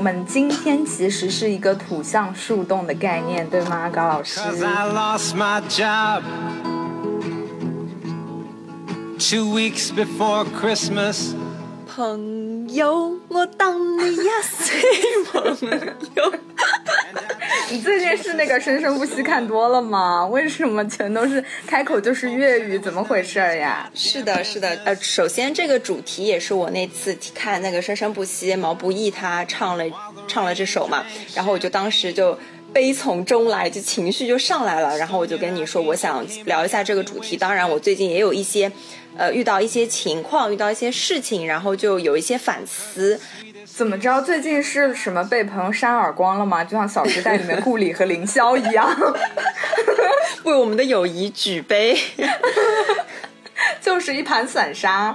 们今天其实是一个土象树洞的概念，对吗，高老师？Cause I lost my job two weeks before Christmas. 朋友，我当你呀谁朋友。你最近是那个《生生不息》看多了吗？为什么全都是开口就是粤语？怎么回事儿呀？是的，是的，呃，首先这个主题也是我那次看那个《生生不息》，毛不易他唱了唱了这首嘛，然后我就当时就悲从中来，就情绪就上来了，然后我就跟你说，我想聊一下这个主题。当然，我最近也有一些，呃，遇到一些情况，遇到一些事情，然后就有一些反思。怎么着？最近是什么被朋友扇耳光了吗？就像《小时代》里面顾里和凌霄一样，为我们的友谊举杯。就是一盘散沙。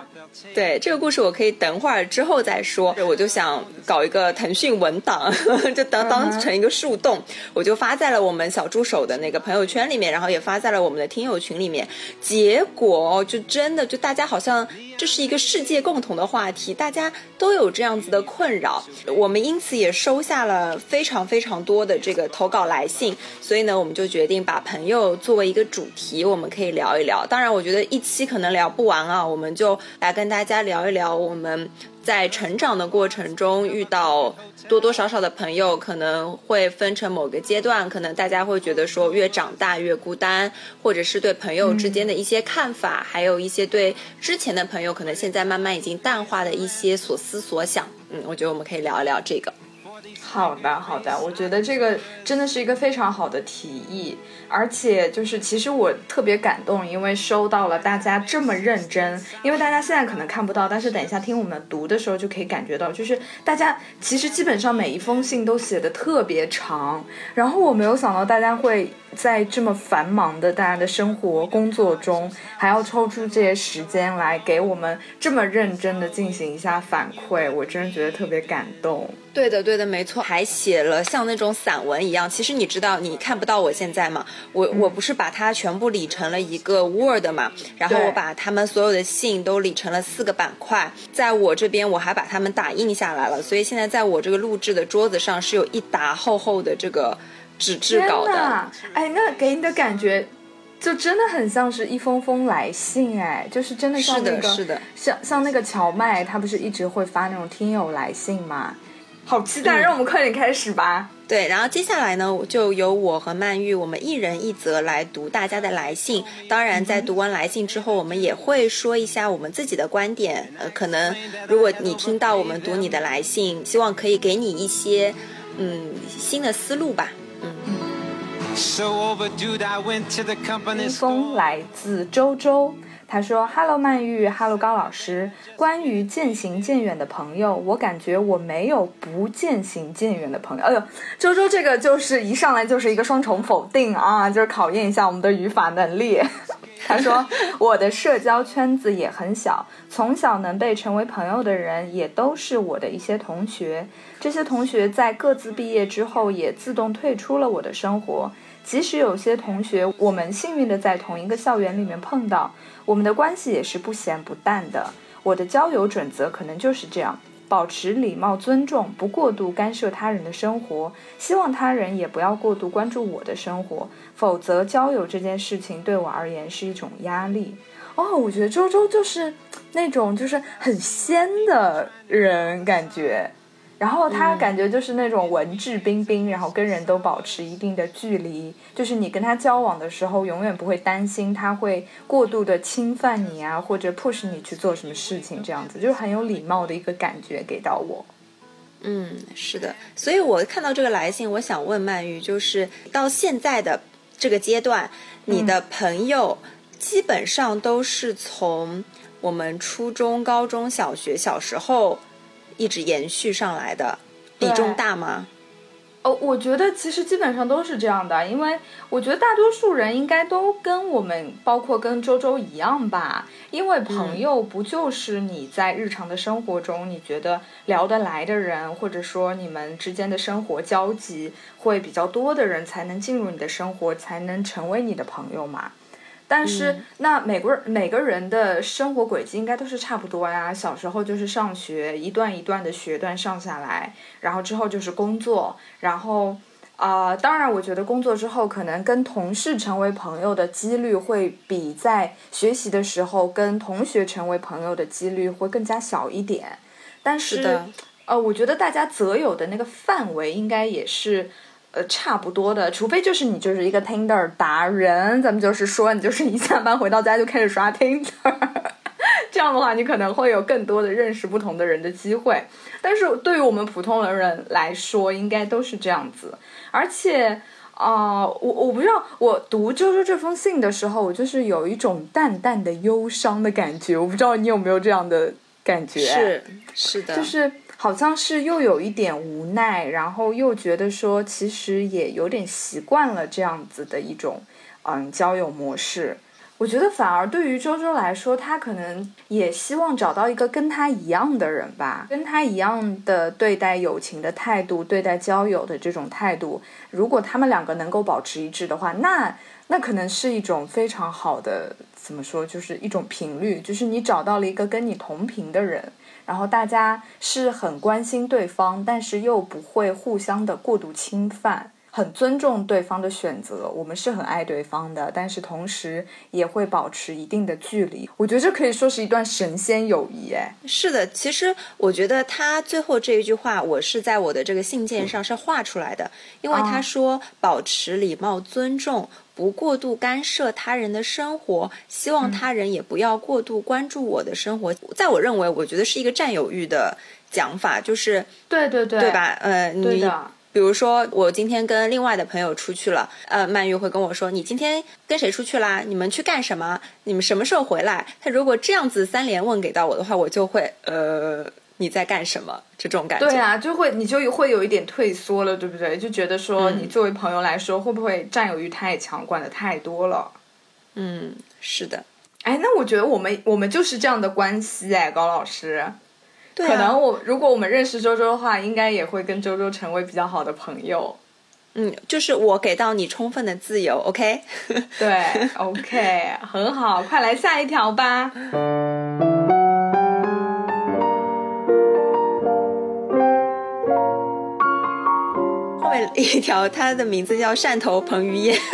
对这个故事，我可以等会儿之后再说。我就想搞一个腾讯文档，就当当成一个树洞，我就发在了我们小助手的那个朋友圈里面，然后也发在了我们的听友群里面。结果就真的就大家好像这是一个世界共同的话题，大家都有这样子的困扰。我们因此也收下了非常非常多的这个投稿来信，所以呢，我们就决定把朋友作为一个主题，我们可以聊一聊。当然，我觉得一期可能聊不完啊，我们就来跟大家聊一聊我们在成长的过程中遇到多多少少的朋友，可能会分成某个阶段，可能大家会觉得说越长大越孤单，或者是对朋友之间的一些看法，还有一些对之前的朋友可能现在慢慢已经淡化的一些所思所想。嗯，我觉得我们可以聊一聊这个。好的，好的，我觉得这个真的是一个非常好的提议，而且就是其实我特别感动，因为收到了大家这么认真，因为大家现在可能看不到，但是等一下听我们读的时候就可以感觉到，就是大家其实基本上每一封信都写的特别长，然后我没有想到大家会在这么繁忙的大家的生活工作中，还要抽出这些时间来给我们这么认真的进行一下反馈，我真的觉得特别感动。对的，对的，没错，还写了像那种散文一样。其实你知道，你看不到我现在吗？我、我不是把它全部理成了一个 Word 嘛，然后我把他们所有的信都理成了四个板块，在我这边我还把它们打印下来了，所以现在在我这个录制的桌子上是有一沓厚厚的这个纸质稿的。哎，那给你的感觉，就真的很像是一封封来信，哎，就是真的像是的那个，是的像像那个荞麦，他不是一直会发那种听友来信吗？好期待，嗯让我们快点开始吧。对，然后接下来呢，就由我和曼玉，我们一人一则来读大家的来信。当然，在读完来信之后，我们也会说一下我们自己的观点。呃，可能如果你听到我们读你的来信，希望可以给你一些嗯新的思路吧。So overdue, I went to the 一 company 封来自周周，他说：“Hello，曼玉，Hello，高老师。关于渐行渐远的朋友，我感觉我没有不渐行渐远的朋友。哎呦，周周这个就是一上来就是一个双重否定啊，就是考验一下我们的语法能力。”他说：“我的社交圈子也很小，从小能被成为朋友的人也都是我的一些同学。这些同学在各自毕业之后也自动退出了我的生活。即使有些同学，我们幸运的在同一个校园里面碰到，我们的关系也是不咸不淡的。我的交友准则可能就是这样：保持礼貌、尊重，不过度干涉他人的生活，希望他人也不要过度关注我的生活，否则交友这件事情对我而言是一种压力。哦，我觉得周周就是那种就是很仙的人，感觉然后他感觉就是那种文质彬彬，然后跟人都保持一定的距离，就是你跟他交往的时候，永远不会担心他会过度的侵犯你啊，或者 push 你去做什么事情，这样子就是很有礼貌的一个感觉给到我。嗯，是的，所以我看到这个来信，我想问曼玉，就是到现在的这个阶段，你的朋友基本上都是从我们初中、高中小学、小时候一直延续上来的，比重大吗？哦，我觉得其实基本上都是这样的，因为我觉得大多数人应该都跟我们，包括跟周周一样吧。因为朋友不就是你在日常的生活中你觉得聊得来的人，或者说你们之间的生活交集会比较多的人，才能进入你的生活，才能成为你的朋友嘛。但是，那每个人每个人的生活轨迹应该都是差不多呀。小时候就是上学，一段一段的学段上下来，然后之后就是工作，然后啊，当然，我觉得工作之后可能跟同事成为朋友的几率会比在学习的时候跟同学成为朋友的几率会更加小一点。但是，呃，我觉得大家择友的那个范围应该也是。呃，差不多的，除非就是你就是一个 Tinder 达人，咱们就是说你就是一下班回到家就开始刷 Tinder，这样的话你可能会有更多的认识不同的人的机会。但是对于我们普通的人来说，应该都是这样子。而且啊，我我不知道，我读周周这封信的时候，我就是有一种淡淡的忧伤的感觉。我不知道你有没有这样的感觉？是是的，就是。好像是又有一点无奈，然后又觉得说，其实也有点习惯了这样子的一种，嗯，交友模式。我觉得反而对于周周来说，他可能也希望找到一个跟他一样的人吧，跟他一样的对待友情的态度，对待交友的这种态度。如果他们两个能够保持一致的话，那那可能是一种非常好的，怎么说，就是一种频率，就是你找到了一个跟你同频的人。然后大家是很关心对方，但是又不会互相的过度侵犯，很尊重对方的选择。我们是很爱对方的，但是同时也会保持一定的距离。我觉得这可以说是一段神仙友谊。哎，是的，其实我觉得他最后这一句话，我是在我的这个信件上是画出来的，因为他说保持礼貌尊重。不过度干涉他人的生活，希望他人也不要过度关注我的生活。在我认为，我觉得是一个占有欲的讲法，就是对对对，对吧？呃，你比如说，我今天跟另外的朋友出去了，呃，曼玉会跟我说：“你今天跟谁出去啦？你们去干什么？你们什么时候回来？”他如果这样子三连问给到我的话，我就会呃。你在干什么？这种感觉，对啊，就会你就会有一点退缩了，对不对？就觉得说，你作为朋友来说，会不会占有欲太强，管的太多了？嗯，是的。哎，那我觉得我们我们就是这样的关系哎，高老师。对。可能我如果我们认识周周的话，应该也会跟周周成为比较好的朋友。嗯，就是我给到你充分的自由，OK？对，OK，很好，快来下一条吧。一条，他的名字叫汕头彭于晏。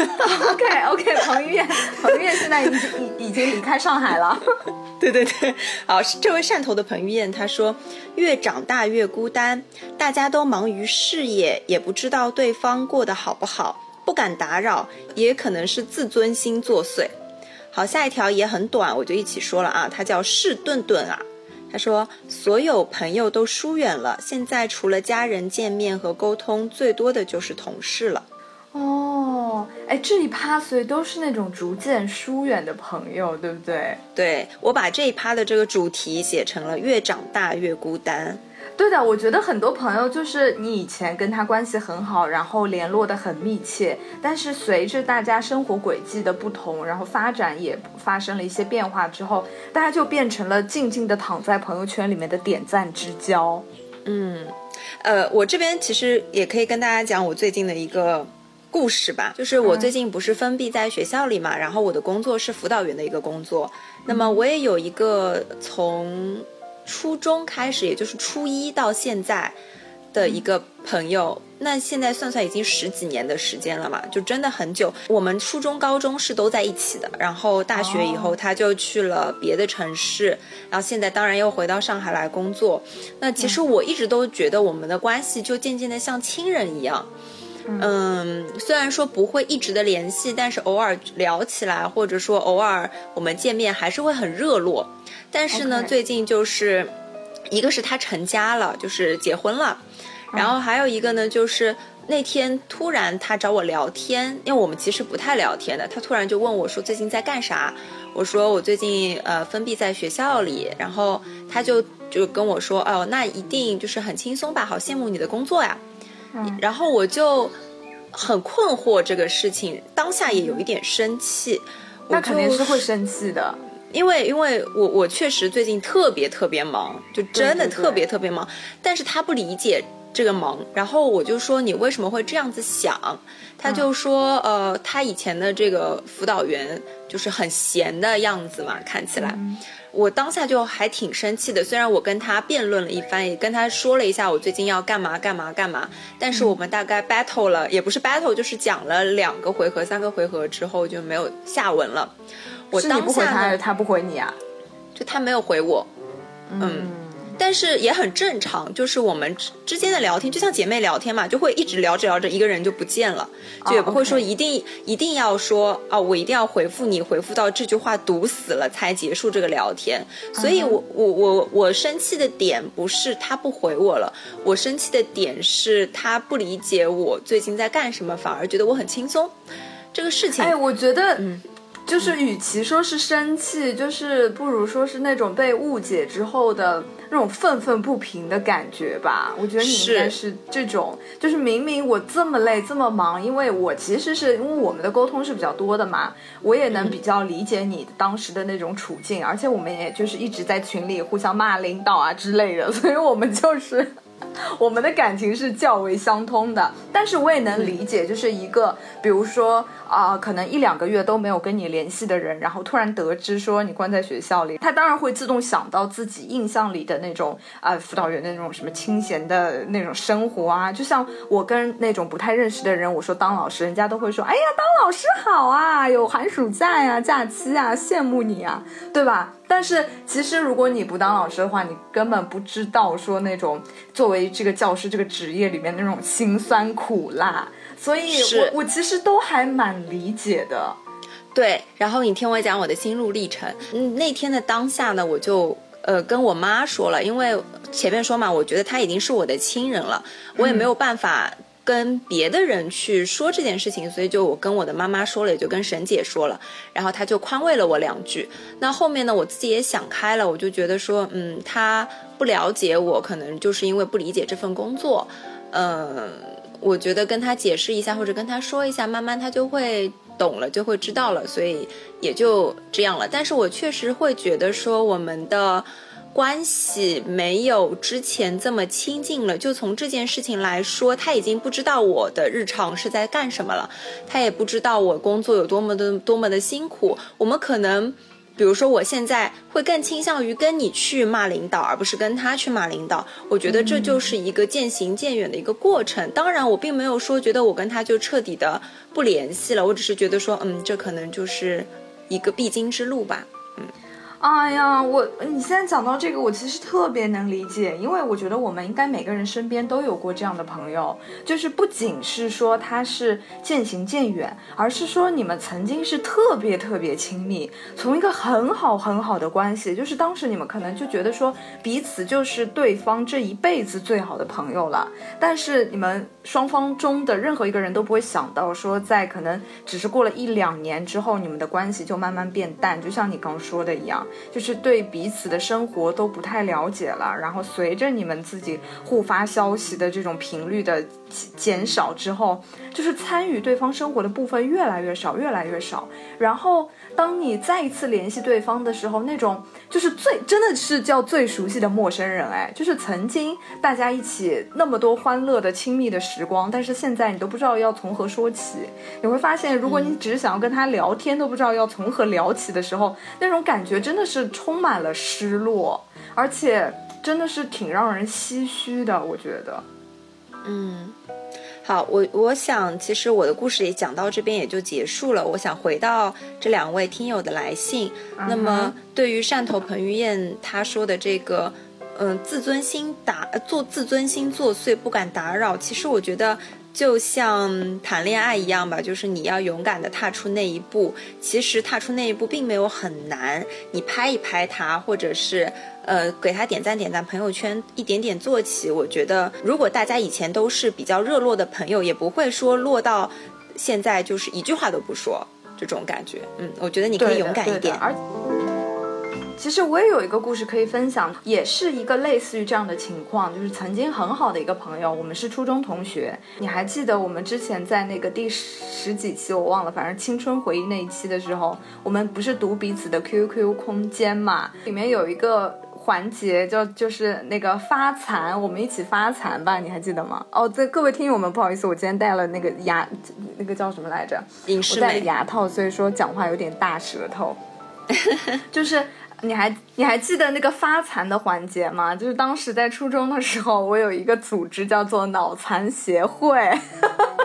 OK OK，彭于晏，彭于晏现在已经已已经离开上海了。对对对，好，这位汕头的彭于晏他说，越长大越孤单，大家都忙于事业，也不知道对方过得好不好，不敢打扰，也可能是自尊心作祟。好，下一条也很短，我就一起说了啊，他叫士顿顿啊。他说：“所有朋友都疏远了，现在除了家人见面和沟通，最多的就是同事了。”哦，哎，这一趴所以都是那种逐渐疏远的朋友，对不对？对，我把这一趴的这个主题写成了“越长大越孤单”。对的，我觉得很多朋友就是你以前跟他关系很好，然后联络的很密切，但是随着大家生活轨迹的不同，然后发展也发生了一些变化之后，大家就变成了静静的躺在朋友圈里面的点赞之交。嗯，呃，我这边其实也可以跟大家讲我最近的一个故事吧，就是我最近不是封闭在学校里嘛，然后我的工作是辅导员的一个工作，那么我也有一个从。初中开始，也就是初一到现在的一个朋友，那现在算算已经十几年的时间了嘛，就真的很久。我们初中、高中是都在一起的，然后大学以后他就去了别的城市，然后现在当然又回到上海来工作。那其实我一直都觉得我们的关系就渐渐的像亲人一样。嗯，虽然说不会一直的联系，但是偶尔聊起来，或者说偶尔我们见面，还是会很热络。但是呢，最近就是一个是他成家了，就是结婚了，然后还有一个呢，就是那天突然他找我聊天，因为我们其实不太聊天的，他突然就问我说最近在干啥？我说我最近呃封闭在学校里，然后他就就跟我说哦，那一定就是很轻松吧？好羡慕你的工作呀。然后我就很困惑这个事情，当下也有一点生气。那肯定是会生气的，因为因为我我确实最近特别特别忙，就真的特别特别忙。但是他不理解这个忙，然后我就说你为什么会这样子想？他就说呃，他以前的这个辅导员就是很闲的样子嘛，看起来。我当下就还挺生气的，虽然我跟他辩论了一番，也跟他说了一下我最近要干嘛干嘛干嘛，但是我们大概 battle 了，也不是 battle，就是讲了两个回合、三个回合之后就没有下文了。我当下他，还是他不回你啊？就他没有回我，嗯。但是也很正常，就是我们之之间的聊天就像姐妹聊天嘛，就会一直聊着聊着，一个人就不见了，就也不会说一定一定要说啊，我一定要回复你，回复到这句话堵死了才结束这个聊天。所以我我我我生气的点不是他不回我了，我生气的点是他不理解我最近在干什么，反而觉得我很轻松。这个事情，哎，我觉得，嗯。就是与其说是生气，就是不如说是那种被误解之后的那种愤愤不平的感觉吧。我觉得你应该是这种，就是明明我这么累这么忙，因为我其实是因为我们的沟通是比较多的嘛，我也能比较理解你当时的那种处境，而且我们也就是一直在群里互相骂领导啊之类的，所以我们就是。我们的感情是较为相通的，但是我也能理解，就是一个，比如说啊，可能一两个月都没有跟你联系的人，然后突然得知说你关在学校里，他当然会自动想到自己印象里的那种啊，辅导员的那种什么清闲的那种生活啊，就像我跟那种不太认识的人，我说当老师，人家都会说，哎呀，当老师好啊，有寒暑假呀，假期啊，羡慕你啊，对吧？但是其实，如果你不当老师的话，你根本不知道说那种作为这个教师这个职业里面那种辛酸苦辣。所以，我我其实都还蛮理解的。对，然后你听我讲我的心路历程。嗯，那天的当下呢，我就呃跟我妈说了，因为前面说嘛，我觉得她已经是我的亲人了，我也没有办法。跟别的人去说这件事情，所以就我跟我的妈妈说了，也就跟沈姐说了，然后她就宽慰了我两句。那后面呢，我自己也想开了，我就觉得说，嗯，她不了解我，可能就是因为不理解这份工作。嗯，我觉得跟她解释一下，或者跟她说一下，慢慢她就会懂了，就会知道了，所以也就这样了。但是我确实会觉得说，我们的。关系没有之前这么亲近了。就从这件事情来说，他已经不知道我的日常是在干什么了，他也不知道我工作有多么的多么的辛苦。我们可能，比如说，我现在会更倾向于跟你去骂领导，而不是跟他去骂领导。我觉得这就是一个渐行渐远的一个过程。当然，我并没有说觉得我跟他就彻底的不联系了，我只是觉得说，嗯，这可能就是一个必经之路吧。哎呀，我你现在讲到这个，我其实特别能理解，因为我觉得我们应该每个人身边都有过这样的朋友，就是不仅是说他是渐行渐远，而是说你们曾经是特别特别亲密，从一个很好很好的关系，就是当时你们可能就觉得说彼此就是对方这一辈子最好的朋友了，但是你们双方中的任何一个人都不会想到说，在可能只是过了一两年之后，你们的关系就慢慢变淡，就像你刚说的一样。就是对彼此的生活都不太了解了，然后随着你们自己互发消息的这种频率的减少之后，就是参与对方生活的部分越来越少，越来越少，然后。当你再一次联系对方的时候，那种就是最真的是叫最熟悉的陌生人，哎，就是曾经大家一起那么多欢乐的亲密的时光，但是现在你都不知道要从何说起。你会发现，如果你只是想要跟他聊天，都不知道要从何聊起的时候，那种感觉真的是充满了失落，而且真的是挺让人唏嘘的。我觉得，嗯，好，我我想其实我的故事也讲到这边也就结束了。我想回到这两位听友的来信，那么对于汕头彭于晏他说的这个，嗯、自尊心打呃做自尊心作祟，不敢打扰，其实我觉得。就像谈恋爱一样吧，就是你要勇敢的踏出那一步。其实踏出那一步并没有很难，你拍一拍他，或者是呃给他点赞点赞，朋友圈一点点做起。我觉得如果大家以前都是比较热络的朋友，也不会说落到现在就是一句话都不说这种感觉。嗯，我觉得你可以勇敢一点。对的而其实我也有一个故事可以分享，也是一个类似于这样的情况，就是曾经很好的一个朋友，我们是初中同学。你还记得我们之前在那个第十几期我忘了，反正青春回忆那一期的时候，我们不是读彼此的 QQ 空间嘛？里面有一个。环节就就是那个发残，我们一起发残吧，你还记得吗？哦，对各位听友们，不好意思，我今天戴了那个牙，那个叫什么来着？我影视美，戴了牙套，所以说讲话有点大舌头。就是你还你还记得那个发残的环节吗？就是当时在初中的时候，我有一个组织叫做脑残协会，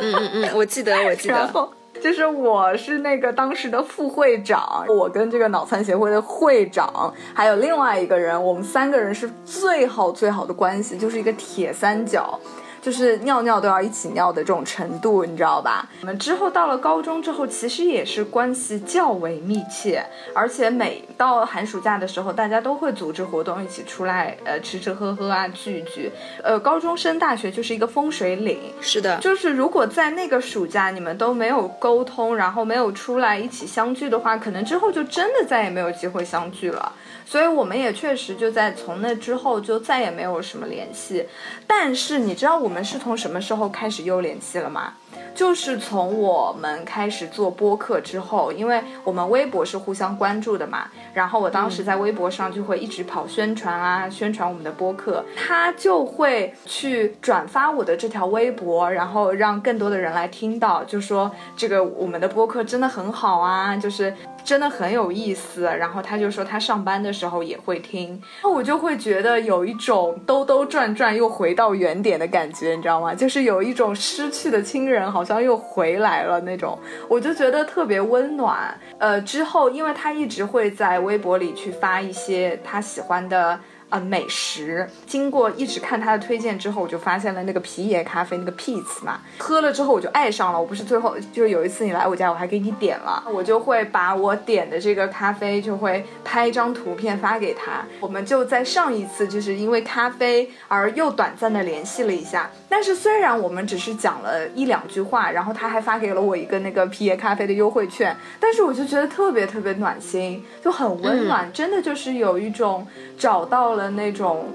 嗯嗯嗯，我记得 我记得。然后。就是我是那个当时的副会长，我跟这个脑残协会的会长，还有另外一个人，我们三个人是最好最好的关系，就是一个铁三角。就是尿尿都要一起尿的这种程度，你知道吧？我们之后到了高中之后，其实也是关系较为密切，而且每到寒暑假的时候，大家都会组织活动，一起出来，呃，吃吃喝喝啊，聚一聚。呃，高中升大学就是一个风水岭，是的，就是如果在那个暑假你们都没有沟通，然后没有出来一起相聚的话，可能之后就真的再也没有机会相聚了。所以我们也确实就在从那之后就再也没有什么联系。但是你知道我们是从什么时候开始又联系了吗？就是从我们开始做播客之后，因为我们微博是互相关注的嘛，然后我当时在微博上就会一直跑宣传啊，宣传我们的播客，他就会去转发我的这条微博，然后让更多的人来听到，就说这个我们的播客真的很好啊，就是真的很有意思。然后他就说他上班的时候也会听，那我就会觉得有一种兜兜转转又回到原点的感觉，你知道吗？就是有一种失去的亲人好像又回来了那种，我就觉得特别温暖。呃，之后因为他一直会在微博里去发一些他喜欢的。呃，美食经过一直看他的推荐之后，我就发现了那个皮爷咖啡那个 Peace 嘛，喝了之后我就爱上了。我不是最后就是有一次你来我家，我还给你点了，我就会把我点的这个咖啡就会拍一张图片发给他。我们就在上一次就是因为咖啡而又短暂的联系了一下，但是虽然我们只是讲了一两句话，然后他还发给了我一个那个皮爷咖啡的优惠券，但是我就觉得特别特别暖心，就很温暖，真的就是有一种找到了那种，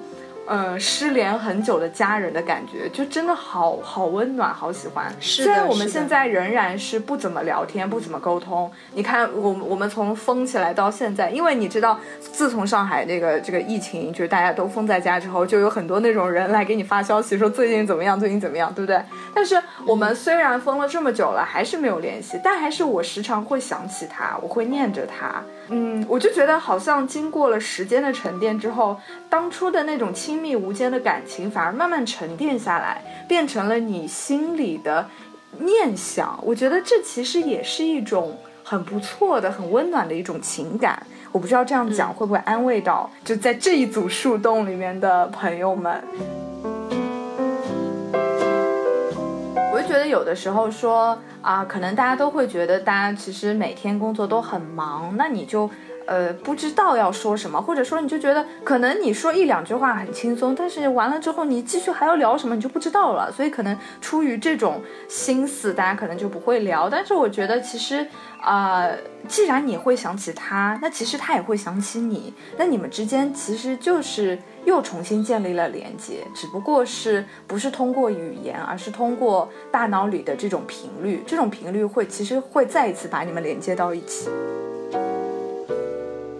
呃，失联很久的家人的感觉，就真的好好温暖，好喜欢。是虽然我们现在仍然是不怎么聊天，不怎么沟通。你看，我们我们从封起来到现在，因为你知道，自从上海这个这个疫情，就是大家都封在家之后，就有很多那种人来给你发消息说最近怎么样，最近怎么样，对不对？但是我们虽然封了这么久了，还是没有联系，但还是我时常会想起他，我会念着他。嗯，我就觉得好像经过了时间的沉淀之后，当初的那种亲密无间的感情，反而慢慢沉淀下来，变成了你心里的念想。我觉得这其实也是一种很不错的、很温暖的一种情感。我不知道这样讲会不会安慰到就在这一组树洞里面的朋友们。觉得有的时候说啊，可能大家都会觉得，大家其实每天工作都很忙，那你就呃不知道要说什么，或者说你就觉得可能你说一两句话很轻松，但是完了之后你继续还要聊什么，你就不知道了。所以可能出于这种心思，大家可能就不会聊。但是我觉得其实啊、既然你会想起他，那其实他也会想起你，那你们之间其实就是又重新建立了连接，只不过是不是通过语言，而是通过大脑里的这种频率，这种频率会其实会再一次把你们连接到一起。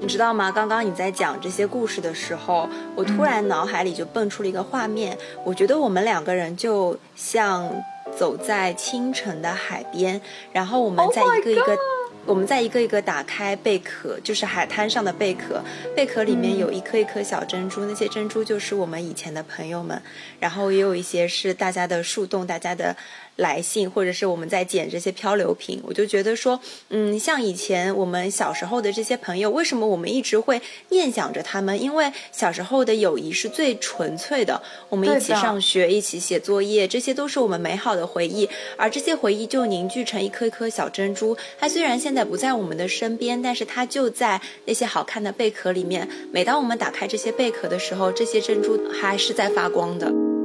你知道吗？刚刚你在讲这些故事的时候，我突然脑海里就蹦出了一个画面。我觉得我们两个人就像走在清晨的海边，然后我们 Oh 在一个一个我们在一个一个打开贝壳，就是海滩上的贝壳，贝壳里面有一颗一颗小珍珠，那些珍珠就是我们以前的朋友们，然后也有一些是大家的树洞，大家的。来信，或者是我们在捡这些漂流瓶，我就觉得说，嗯，像以前我们小时候的这些朋友，为什么我们一直会念想着他们？因为小时候的友谊是最纯粹的，我们一起上学，一起写作业，这些都是我们美好的回忆。而这些回忆就凝聚成一颗一颗小珍珠，它虽然现在不在我们的身边，但是它就在那些好看的贝壳里面。每当我们打开这些贝壳的时候，这些珍珠还是在发光的。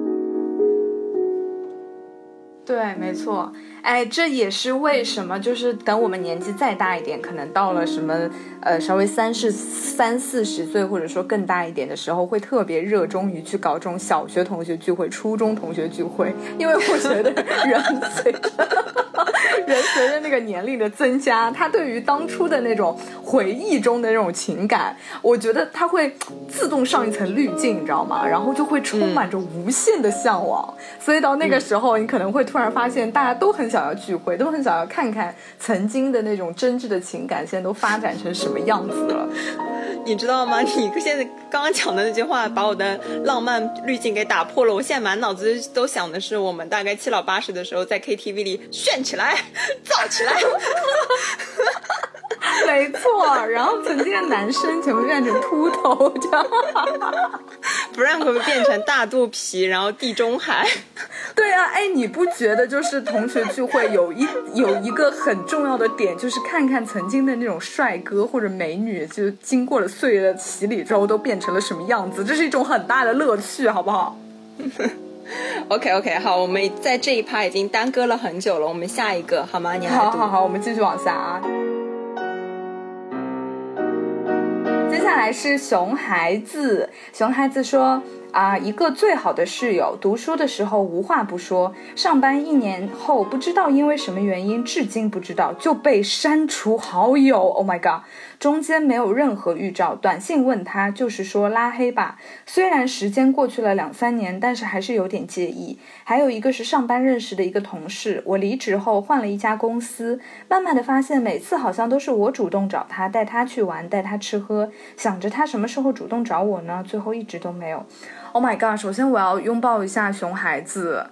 对，没错。哎，这也是为什么，就是等我们年纪再大一点，可能到了什么，呃，稍微三十三四十岁，或者说更大一点的时候，会特别热衷于去搞这种小学同学聚会、初中同学聚会，因为我觉得人随着人随着那个年龄的增加，他对于当初的那种回忆中的那种情感，我觉得他会自动上一层滤镜，你知道吗？然后就会充满着无限的向往，所以到那个时候，你可能会突然发现，大家都很想。想要聚会，都很想要看看曾经的那种真挚的情感，现在都发展成什么样子了？你知道吗？你现在刚刚讲的那句话，把我的浪漫滤镜给打破了。我现在满脑子都想的是，我们大概七老八十的时候，在 KTV 里炫起来，燥起来。没错，然后曾经的男生全部变成秃头，这样，不然会不会变成大肚皮，然后地中海？对啊，哎，你不觉得就是同学聚会有一有一个很重要的点，就是看看曾经的那种帅哥或者美女，就经过了岁月的洗礼之后都变成了什么样子，这是一种很大的乐趣，好不好？OK OK，好，我们在这一趴已经耽搁了很久了，我们下一个好吗？你好好好，我们继续往下啊。接下来是熊孩子，熊孩子说。啊，一个最好的室友，读书的时候无话不说，上班一年后不知道因为什么原因，至今不知道就被删除好友。Oh my god！中间没有任何预兆，短信问他就是说拉黑吧。虽然时间过去了两三年，但是还是有点介意。还有一个是上班认识的一个同事，我离职后换了一家公司，慢慢的发现每次好像都是我主动找他，带他去玩，带他吃喝，想着他什么时候主动找我呢？最后一直都没有。Oh my god！首先我要拥抱一下熊孩子，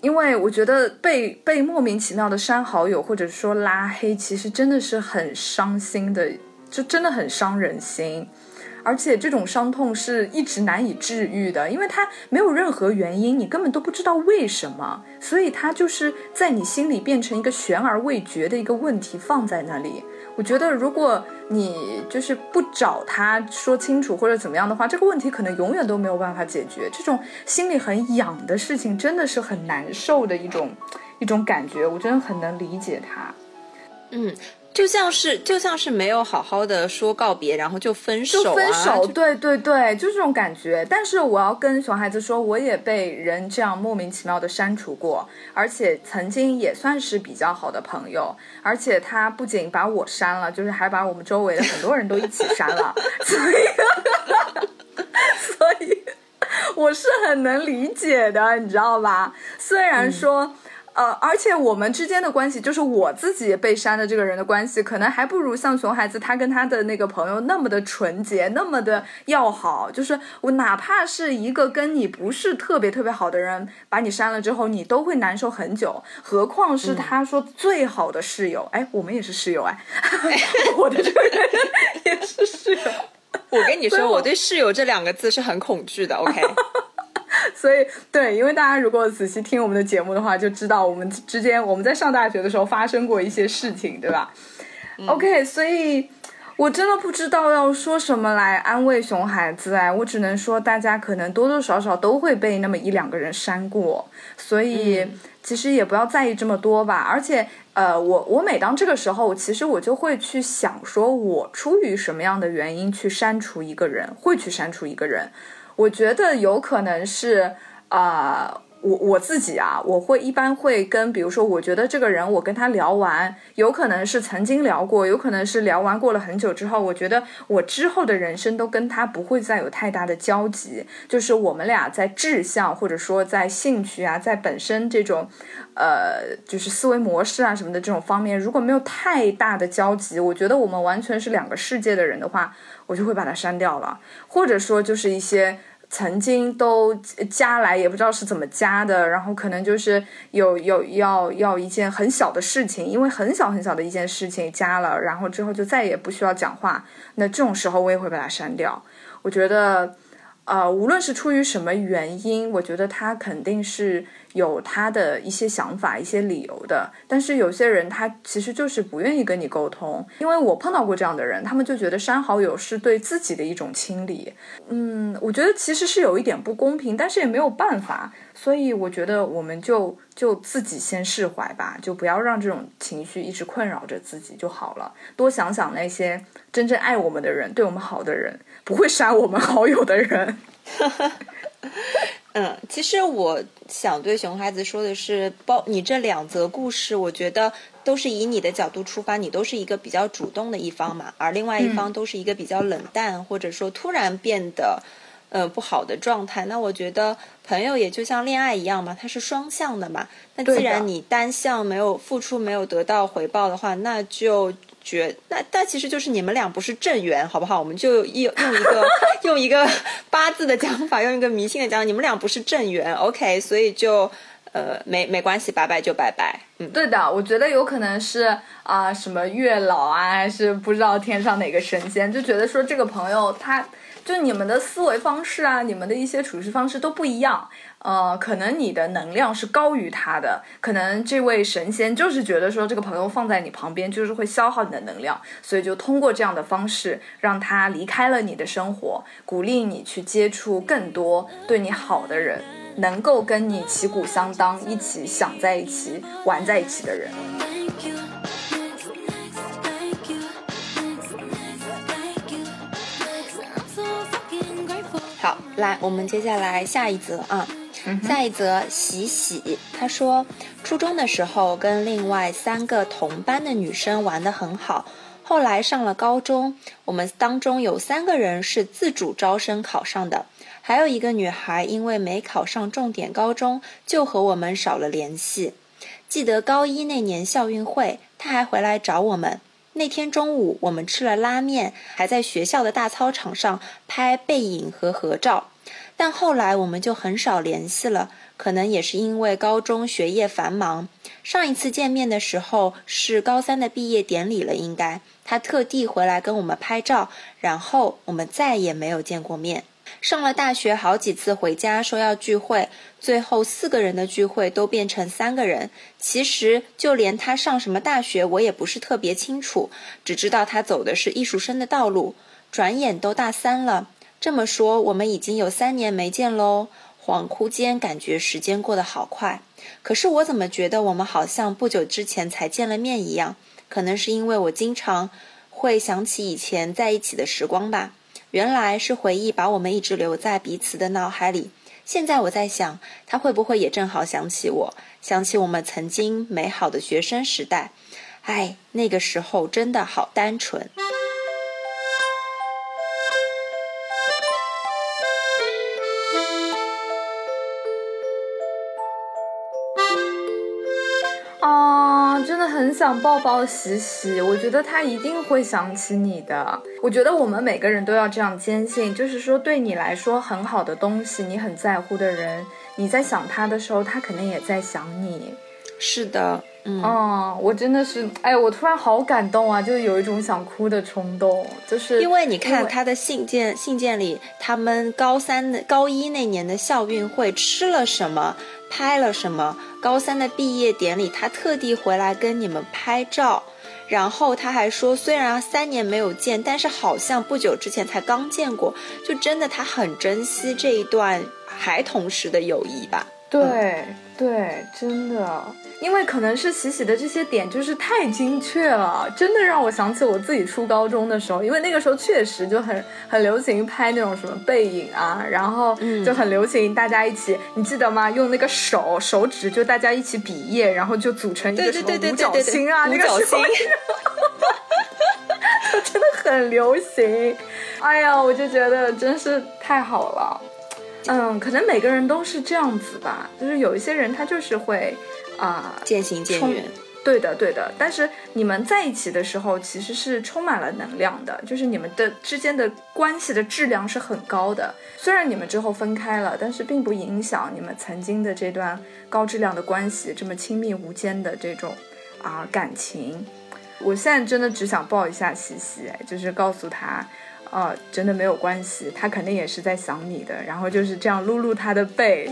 因为我觉得被被莫名其妙的删好友或者说拉黑，其实真的是很伤心的，就真的很伤人心。而且这种伤痛是一直难以治愈的，因为它没有任何原因，你根本都不知道为什么，所以它就是在你心里变成一个悬而未决的一个问题放在那里。我觉得，如果你就是不找他说清楚或者怎么样的话，这个问题可能永远都没有办法解决。这种心里很痒的事情，真的是很难受的一种一种感觉。我真的很能理解他。嗯。就像是就像是没有好好的说告别，然后就分手，就分手，对对对，就这种感觉。但是我要跟熊孩子说，我也被人这样莫名其妙的删除过，而且曾经也算是比较好的朋友。而且他不仅把我删了，就是还把我们周围的很多人都一起删了。所以，所以我是很能理解的，你知道吧？虽然说。呃，而且我们之间的关系，就是我自己被删的这个人的关系，可能还不如像熊孩子他跟他的那个朋友那么的纯洁，那么的要好。就是我哪怕是一个跟你不是特别特别好的人，把你删了之后，你都会难受很久。何况是他说最好的室友，哎，我们也是室友哎，我的这个人也是室友。我跟你说，我对室友这两个字是很恐惧的。OK。所以，对，因为大家如果仔细听我们的节目的话，就知道我们之间我们在上大学的时候发生过一些事情，对吧？OK，所以我真的不知道要说什么来安慰熊孩子哎，我只能说大家可能多多少少都会被那么一两个人删过，所以其实也不要在意这么多吧。而且，呃，我我每当这个时候，其实我就会去想，说我出于什么样的原因去删除一个人，会去删除一个人。我觉得有可能是，啊，我我自己啊，我会一般会跟，比如说，我觉得这个人，我跟他聊完，有可能是曾经聊过，有可能是聊完过了很久之后，我觉得我之后的人生都跟他不会再有太大的交集，就是我们俩在志向或者说在兴趣啊，在本身这种，呃，就是思维模式啊什么的这种方面，如果没有太大的交集，我觉得我们完全是两个世界的人的话，我就会把他删掉了，或者说就是一些。曾经都加来也不知道是怎么加的，然后可能就是有有要要一件很小的事情，因为很小很小的一件事情加了，然后之后就再也不需要讲话，那这种时候我也会把它删掉。我觉得，呃，无论是出于什么原因，我觉得他肯定是。有他的一些想法、一些理由的，但是有些人他其实就是不愿意跟你沟通，因为我碰到过这样的人，他们就觉得删好友是对自己的一种清理。嗯，我觉得其实是有一点不公平，但是也没有办法，所以我觉得我们就就自己先释怀吧，就不要让这种情绪一直困扰着自己就好了。多想想那些真正爱我们的人、对我们好的人，不会删我们好友的人。嗯，其实我想对熊孩子说的是，包你这两则故事，我觉得都是以你的角度出发，你都是一个比较主动的一方嘛，而另外一方都是一个比较冷淡，或者说突然变得，呃，不好的状态。那我觉得朋友也就像恋爱一样嘛，它是双向的嘛。那既然你单向没有付出，没有得到回报的话，那就。觉那但其实就是你们俩不是正缘，好不好？我们就用用一个 用一个八字的讲法，用一个迷信的讲，你们俩不是正缘，OK？所以就呃没没关系，拜拜就拜拜。嗯，对的，我觉得有可能是啊什么月老啊，还是不知道天上哪个神仙，就觉得说这个朋友他就你们的思维方式啊，你们的一些处事方式都不一样。呃，可能你的能量是高于他的，可能这位神仙就是觉得说这个朋友放在你旁边就是会消耗你的能量，所以就通过这样的方式让他离开了你的生活，鼓励你去接触更多对你好的人，能够跟你旗鼓相当，一起想在一起玩在一起的人。好，来，我们接下来下一则啊。下一则，喜喜他说，初中的时候跟另外三个同班的女生玩得很好，后来上了高中，我们当中有三个人是自主招生考上的，还有一个女孩因为没考上重点高中，就和我们少了联系。记得高一那年校运会，她还回来找我们。那天中午，我们吃了拉面，还在学校的大操场上拍背影和合照。但后来我们就很少联系了，可能也是因为高中学业繁忙。上一次见面的时候是高三的毕业典礼了，应该他特地回来跟我们拍照，然后我们再也没有见过面。上了大学好几次回家说要聚会，最后四个人的聚会都变成三个人。其实就连他上什么大学我也不是特别清楚，只知道他走的是艺术生的道路。转眼都大三了。这么说，我们已经有三年没见喽。恍惚间，感觉时间过得好快。可是我怎么觉得我们好像不久之前才见了面一样？可能是因为我经常会想起以前在一起的时光吧。原来是回忆把我们一直留在彼此的脑海里。现在我在想，他会不会也正好想起我，想起我们曾经美好的学生时代？哎，那个时候真的好单纯。很想抱抱喜喜，我觉得他一定会想起你的。我觉得我们每个人都要这样坚信，就是说对你来说很好的东西，你很在乎的人，你在想他的时候，他肯定也在想你。是的，嗯，哦我真的是，哎，我突然好感动啊，就有一种想哭的冲动，就是因为你看他的信件，信件里他们高三的高一那年的校运会吃了什么。拍了什么？高三的毕业典礼，他特地回来跟你们拍照，然后他还说，虽然三年没有见，但是好像不久之前才刚见过，就真的他很珍惜这一段孩童时的友谊吧？对。对，真的，因为可能是喜喜的这些点就是太精确了，真的让我想起我自己初高中的时候，因为那个时候确实就很很流行拍那种什么背影啊，然后就很流行大家一起，你记得吗？用那个手手指就大家一起比耶，然后就组成一个什么五角星啊，那个五角星，真的很流行。哎呀，我就觉得真是太好了。嗯，可能每个人都是这样子吧，就是有一些人他就是会，啊，渐行渐远。对的，对的。但是你们在一起的时候，其实是充满了能量的，就是你们的之间的关系的质量是很高的。虽然你们之后分开了，但是并不影响你们曾经的这段高质量的关系，这么亲密无间的这种啊感情。我现在真的只想抱一下西西，就是告诉他。呃，真的没有关系，他肯定也是在想你的。然后就是这样撸撸他的背。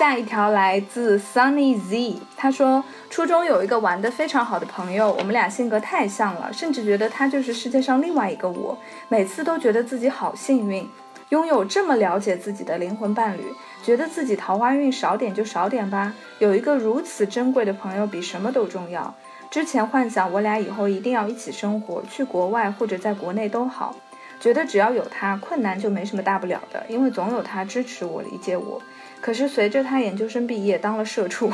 下一条来自 Sunny Z，他说初中有一个玩的非常好的朋友，我们俩性格太像了，甚至觉得他就是世界上另外一个我。每次都觉得自己好幸运，拥有这么了解自己的灵魂伴侣，觉得自己桃花运少点就少点吧。有一个如此珍贵的朋友，比什么都重要。之前幻想我俩以后一定要一起生活，去国外或者在国内都好，觉得只要有他，困难就没什么大不了的，因为总有他支持我、理解我。可是随着他研究生毕业，当了社畜，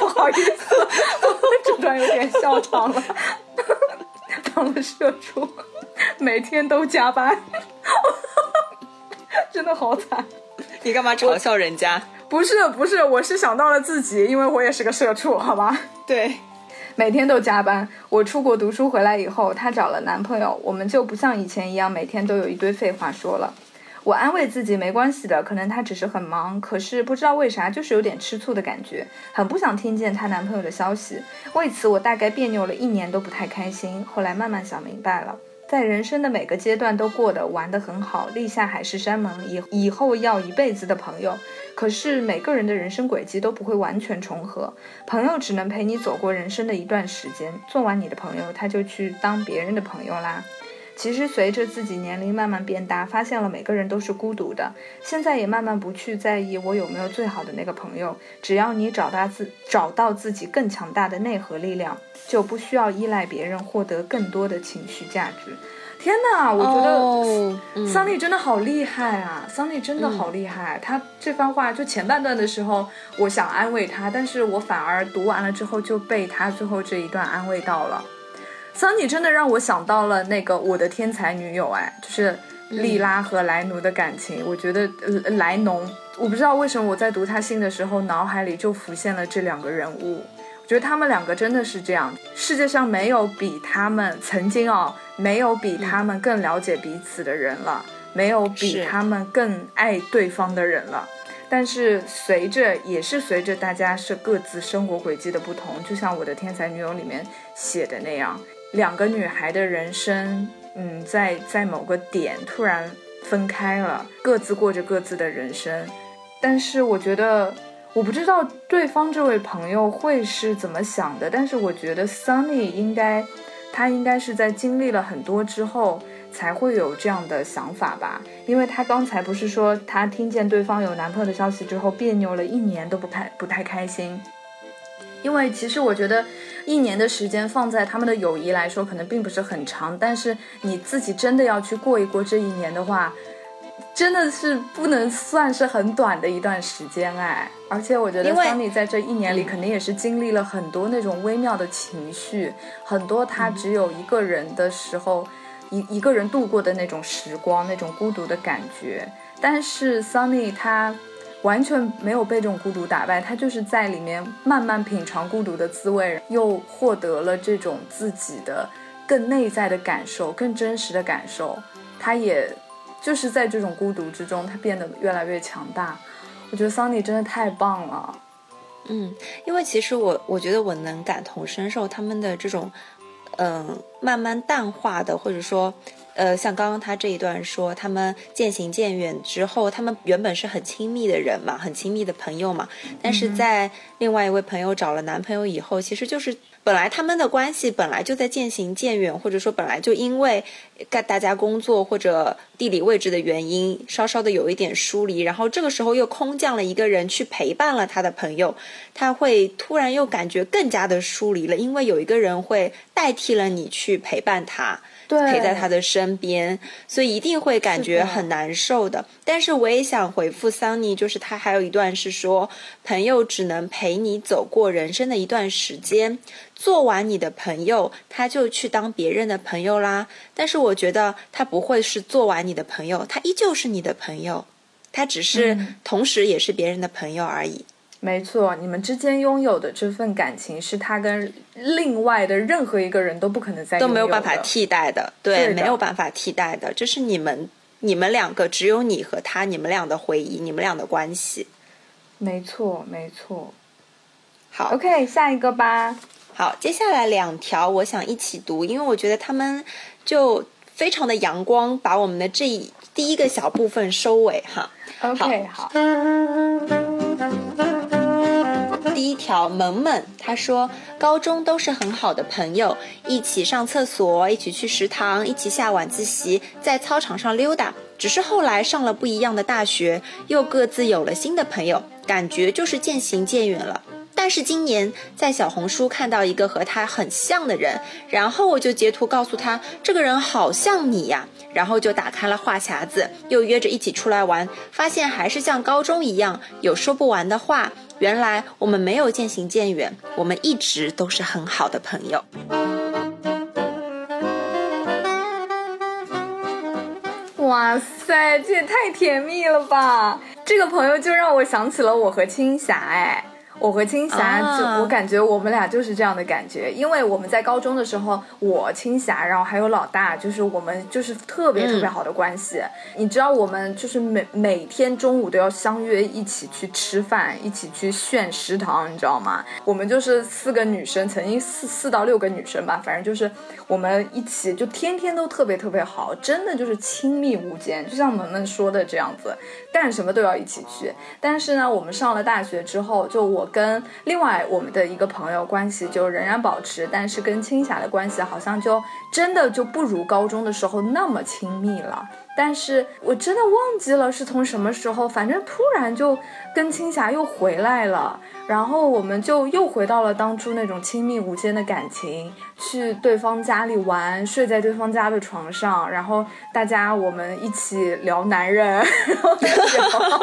不好意思，这段有点笑场了。当了社畜，每天都加班，真的好惨。你干嘛嘲笑人家？不是不是，我是想到了自己，因为我也是个社畜，好吧？对，每天都加班。我出国读书回来以后，她找了男朋友，我们就不像以前一样每天都有一堆废话说了。我安慰自己没关系的，可能她只是很忙。可是不知道为啥，就是有点吃醋的感觉，很不想听见她男朋友的消息。为此，我大概别扭了一年都不太开心。后来慢慢想明白了。在人生的每个阶段都过得玩得很好，立下海誓山盟，以以后要一辈子的朋友。可是每个人的人生轨迹都不会完全重合，朋友只能陪你走过人生的一段时间，做完你的朋友，他就去当别人的朋友啦。其实随着自己年龄慢慢变大，发现了每个人都是孤独的。现在也慢慢不去在意我有没有最好的那个朋友，只要你找到自找到自己更强大的内核力量，就不需要依赖别人获得更多的情绪价值。天哪，我觉得桑尼真的好厉害啊！桑尼真的好厉害，他这番话就前半段的时候，我想安慰他，但是我反而读完了之后就被他最后这一段安慰到了。桑尼真的让我想到了那个我的天才女友，哎，就是莉拉和莱奴的感情。我觉得莱农，我不知道为什么我在读他信的时候，脑海里就浮现了这两个人物。我觉得他们两个真的是这样，世界上没有比他们曾经哦，没有比他们更了解彼此的人了，没有比他们更爱对方的人了。但是随着，也是随着大家是各自生活轨迹的不同，就像我的天才女友里面写的那样。两个女孩的人生，嗯，在在某个点突然分开了，各自过着各自的人生。但是我觉得，我不知道对方这位朋友会是怎么想的。但是我觉得 Sunny 应该，他应该是在经历了很多之后才会有这样的想法吧。因为他刚才不是说他听见对方有男朋友的消息之后别扭了一年都不太不太开心。因为其实我觉得。一年的时间放在他们的友谊来说，可能并不是很长。但是你自己真的要去过一过这一年的话，真的是不能算是很短的一段时间哎。而且我觉得桑尼在这一年里肯定也是经历了很多那种微妙的情绪，很多他只有一个人的时候，一一个人度过的那种时光，那种孤独的感觉。但是桑尼他。完全没有被这种孤独打败，他就是在里面慢慢品尝孤独的滋味，又获得了这种自己的更内在的感受、更真实的感受。他也就是在这种孤独之中，他变得越来越强大。我觉得桑尼真的太棒了。嗯，因为其实我我觉得我能感同身受他们的这种，嗯，慢慢淡化的，或者说。呃，像刚刚他这一段说，他们渐行渐远之后，他们原本是很亲密的人嘛，很亲密的朋友嘛，但是在另外一位朋友找了男朋友以后，其实就是本来他们的关系本来就在渐行渐远，或者说本来就因为大大家工作或者地理位置的原因，稍稍的有一点疏离，然后这个时候又空降了一个人去陪伴了他的朋友，他会突然又感觉更加的疏离了，因为有一个人会代替了你去陪伴他。陪在他的身边，所以一定会感觉很难受的。但是我也想回复桑尼，就是他还有一段是说，朋友只能陪你走过人生的一段时间，做完你的朋友，他就去当别人的朋友啦。但是我觉得他不会是做完你的朋友，他依旧是你的朋友，他只是同时也是别人的朋友而已。没错，你们之间拥有的这份感情是他跟另外的任何一个人都不可能再都没有办法替代的，对，没有办法替代的，这是你们你们两个只有你和他，你们俩的回忆，你们俩的关系。没错，没错。好，OK，下一个吧。好，接下来两条我想一起读，因为我觉得他们就非常的阳光，把我们的这一第一个小部分收尾哈。OK，好。第一条，萌萌，他说，高中都是很好的朋友，一起上厕所，一起去食堂，一起下晚自习，在操场上溜达。只是后来上了不一样的大学，又各自有了新的朋友，感觉就是渐行渐远了。但是今年在小红书看到一个和他很像的人，然后我就截图告诉他，这个人好像你呀。然后就打开了话匣子，又约着一起出来玩，发现还是像高中一样有说不完的话。原来我们没有渐行渐远，我们一直都是很好的朋友。哇塞，这也太甜蜜了吧！这个朋友就让我想起了我和青霞，哎。我和青霞，就我感觉我们俩就是这样的感觉，因为我们在高中的时候，我青霞，然后还有老大，就是我们就是特别特别好的关系。你知道，我们就是每每天中午都要相约一起去吃饭，一起去炫食堂，你知道吗？我们就是四个女生，曾经四四到六个女生吧，反正就是我们一起就天天都特别特别好，真的就是亲密无间，就像萌萌说的这样子，干什么都要一起去。但是呢，我们上了大学之后，就我。跟另外我们的一个朋友关系就仍然保持，但是跟青霞的关系好像就真的就不如高中的时候那么亲密了。但是我真的忘记了是从什么时候，反正突然就跟青霞又回来了。然后我们就又回到了当初那种亲密无间的感情，去对方家里玩，睡在对方家的床上，然后大家我们一起聊男人，然后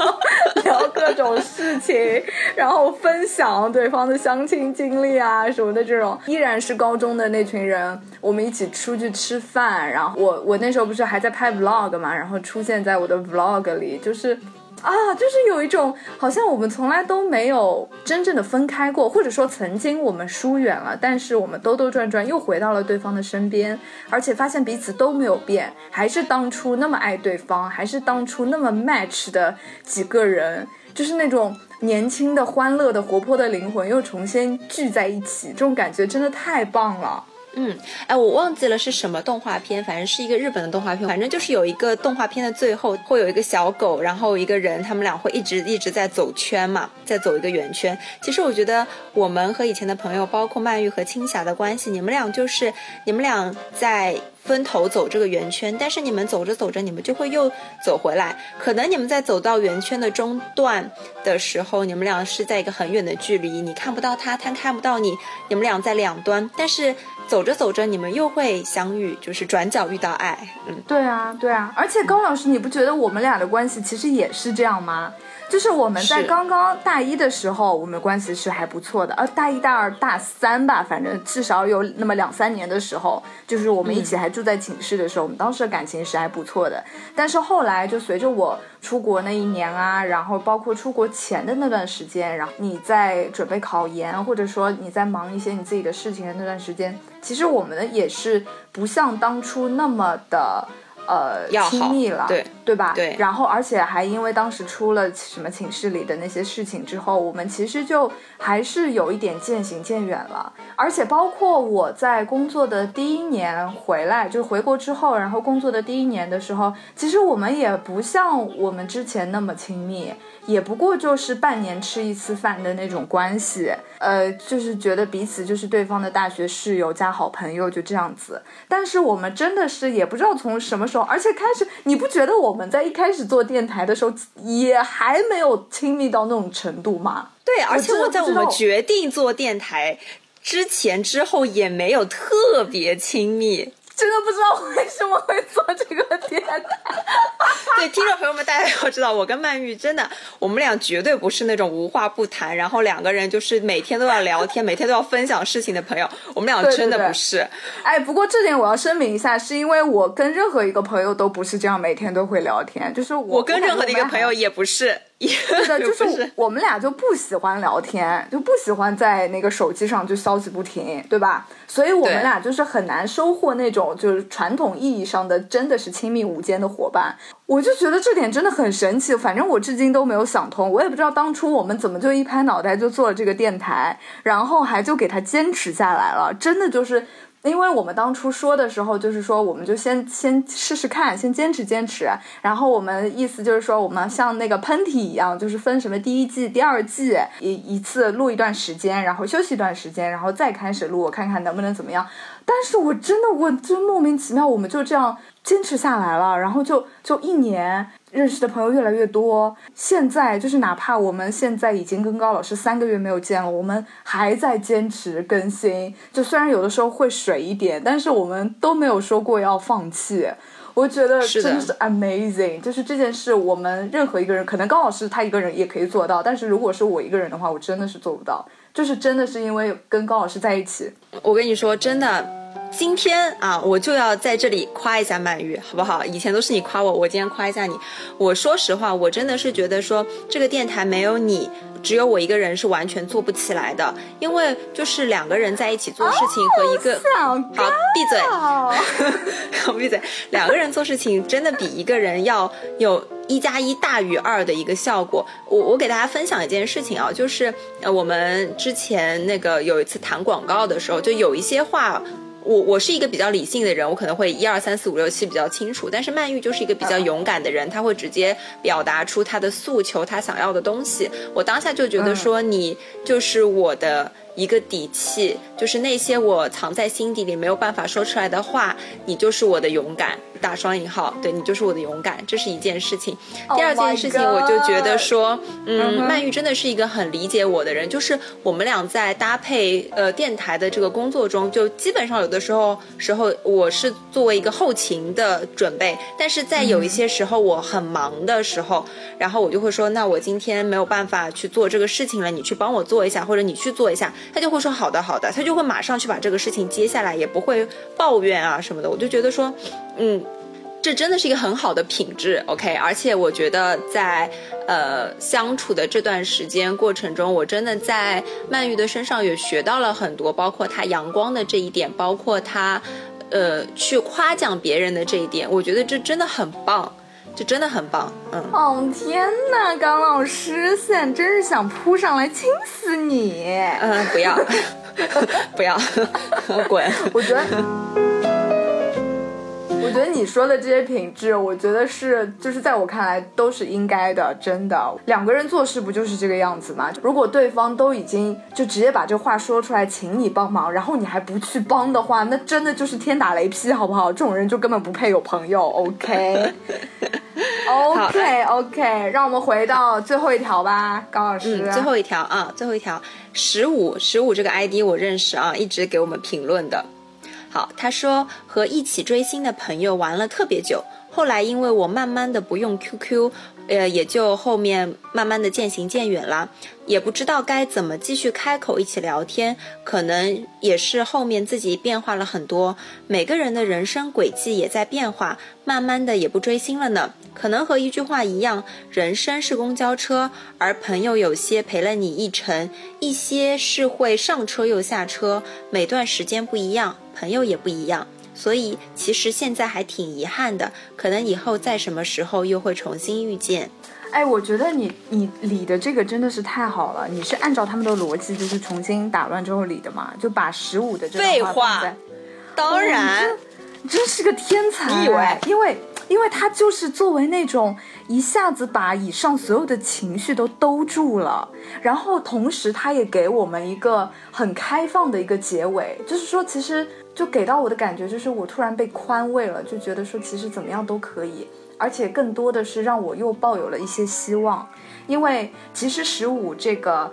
聊聊各种事情，然后分享对方的相亲经历啊什么的，这种依然是高中的那群人，我们一起出去吃饭，然后我我那时候不是还在拍 vlog 嘛，然后出现在我的 vlog 里，就是。啊，就是有一种好像我们从来都没有真正的分开过，或者说曾经我们疏远了，但是我们兜兜转转又回到了对方的身边，而且发现彼此都没有变，还是当初那么爱对方，还是当初那么 match 的几个人，就是那种年轻的、欢乐的、活泼的灵魂又重新聚在一起，这种感觉真的太棒了。嗯，哎，我忘记了是什么动画片，反正是一个日本的动画片，反正就是有一个动画片的最后会有一个小狗，然后一个人，他们俩会一直一直在走圈嘛，在走一个圆圈。其实我觉得我们和以前的朋友，包括曼玉和青霞的关系，你们俩就是你们俩在。分头走这个圆圈，但是你们走着走着，你们就会又走回来。可能你们在走到圆圈的中段的时候，你们俩是在一个很远的距离，你看不到他，他看不到你，你们俩在两端。但是走着走着，你们又会相遇，就是转角遇到爱。嗯，对啊，对啊。而且高老师，你不觉得我们俩的关系其实也是这样吗？就是我们在刚刚大一的时候，我们关系是还不错的。呃，大一、大二、大三吧，反正至少有那么两三年的时候，就是我们一起还住在寝室的时候，我们当时的感情是还不错的。但是后来，就随着我出国那一年啊，然后包括出国前的那段时间，然后你在准备考研，或者说你在忙一些你自己的事情的那段时间，其实我们也是不像当初那么的。呃，亲密了，对对吧？对然后而且还因为当时出了什么寝室里的那些事情之后，我们其实就还是有一点渐行渐远了。而且包括我在工作的第一年回来，就是回国之后，然后工作的第一年的时候，其实我们也不像我们之前那么亲密。也不过就是半年吃一次饭的那种关系，呃，就是觉得彼此就是对方的大学室友加好朋友，就这样子。但是我们真的是也不知道从什么时候，而且开始，你不觉得我们在一开始做电台的时候也还没有亲密到那种程度嘛？对，而且我在我们决定做电台之前之后也没有特别亲密。真的不知道为什么会做这个电台。对，听众朋友们，大家要知道，我跟曼玉真的，我们俩绝对不是那种无话不谈，然后两个人就是每天都要聊天，每天都要分享事情的朋友。我们俩真的对不是。哎，不过这点我要声明一下，是因为我跟任何一个朋友都不是这样每天都会聊天，就是我我跟任何的一个朋友。也不是，也对的，就是是我们俩就不喜欢聊天，就不喜欢在那个手机上就消息不停，对吧？所以我们俩就是很难收获那种就是传统意义上的真的是亲密无间的伙伴。我就觉得这点真的很神奇，反正我至今都没有想通，我也不知道当初我们怎么就一拍脑袋就做了这个电台，然后还就给它坚持下来了，真的就是。因为我们当初说的时候，就是说我们就先先试试看，先坚持坚持。然后我们意思就是说，我们像那个喷嚏一样，就是分什么第一季、第二季，一一次录一段时间，然后休息一段时间，然后再开始录，看看能不能怎么样。但是我真的，我真莫名其妙，我们就这样坚持下来了，然后就就一年认识的朋友越来越多。现在就是哪怕我们现在已经跟高老师三个月没有见了，我们还在坚持更新。就虽然有的时候会水一点，但是我们都没有说过要放弃。我觉得真的是 amazing，就是这件事，我们任何一个人，可能高老师他一个人也可以做到，但是如果是我一个人的话，我真的是做不到。就是真的是因为跟高老师在一起，我跟你说，真的，今天啊，我就要在这里夸一下曼玉，好不好？以前都是你夸我，我今天夸一下你。我说实话，我真的是觉得说，这个电台没有你，只有我一个人是完全做不起来的。因为就是两个人在一起做事情和一个、想好闭嘴，哦好闭嘴，两个人做事情真的比一个人要有。一加一大于二的一个效果，我我给大家分享一件事情啊，就是呃，我们之前那个有一次谈广告的时候，就有一些话，我我是一个比较理性的人，我可能会一二三四五六七比较清楚，但是曼玉就是一个比较勇敢的人，他会直接表达出他的诉求，他想要的东西。我当下就觉得说，你就是我的一个底气，就是那些我藏在心底里没有办法说出来的话，你就是我的勇敢。打双引号，对你就是我的勇敢，这是一件事情。第二件事情，我就觉得说，嗯，曼玉真的是一个很理解我的人，就是我们俩在搭配呃电台的这个工作中，就基本上有的时候时候我是作为一个后勤的准备，但是在有一些时候我很忙的时候，然后我就会说，那我今天没有办法去做这个事情了，你去帮我做一下，或者你去做一下，他就会说好的好的，他就会马上去把这个事情接下来，也不会抱怨啊什么的，我就觉得说，嗯。这真的是一个很好的品质，OK，而且我觉得在呃相处的这段时间过程中，我真的在曼玉的身上也学到了很多，包括她阳光的这一点，包括她呃去夸奖别人的这一点，我觉得这真的很棒，这真的很棒，嗯。哦天哪，刚老师，现在真是想扑上来亲死你！嗯，不要，不要，滚！我觉得。我觉得你说的这些品质，我觉得是，就是在我看来都是应该的，真的。两个人做事不就是这个样子吗？如果对方都已经就直接把这话说出来，请你帮忙，然后你还不去帮的话，那真的就是天打雷劈，好不好？这种人就根本不配有朋友。OK。OK OK，让我们回到最后一条吧，高老师。嗯，最后一条啊，最后一条，十五十五这个 ID 我认识啊，一直给我们评论的。好，他说和一起追星的朋友玩了特别久，后来因为我慢慢的不用 QQ，呃，也就后面慢慢的渐行渐远啦，也不知道该怎么继续开口一起聊天，可能也是后面自己变化了很多，每个人的人生轨迹也在变化，慢慢的也不追星了呢。可能和一句话一样，人生是公交车，而朋友有些陪了你一程，一些是会上车又下车，每段时间不一样，朋友也不一样。所以其实现在还挺遗憾的，可能以后在什么时候又会重新遇见。哎，我觉得你你理的这个真的是太好了，你是按照他们的逻辑就是重新打乱之后理的嘛？就把十五的这废话，当然，真是个天才，你以为？因为因为他就是作为那种一下子把以上所有的情绪都兜住了，然后同时他也给我们一个很开放的一个结尾，就是说其实就给到我的感觉就是我突然被宽慰了，就觉得说其实怎么样都可以。而且更多的是让我又抱有了一些希望，因为其实十五这个，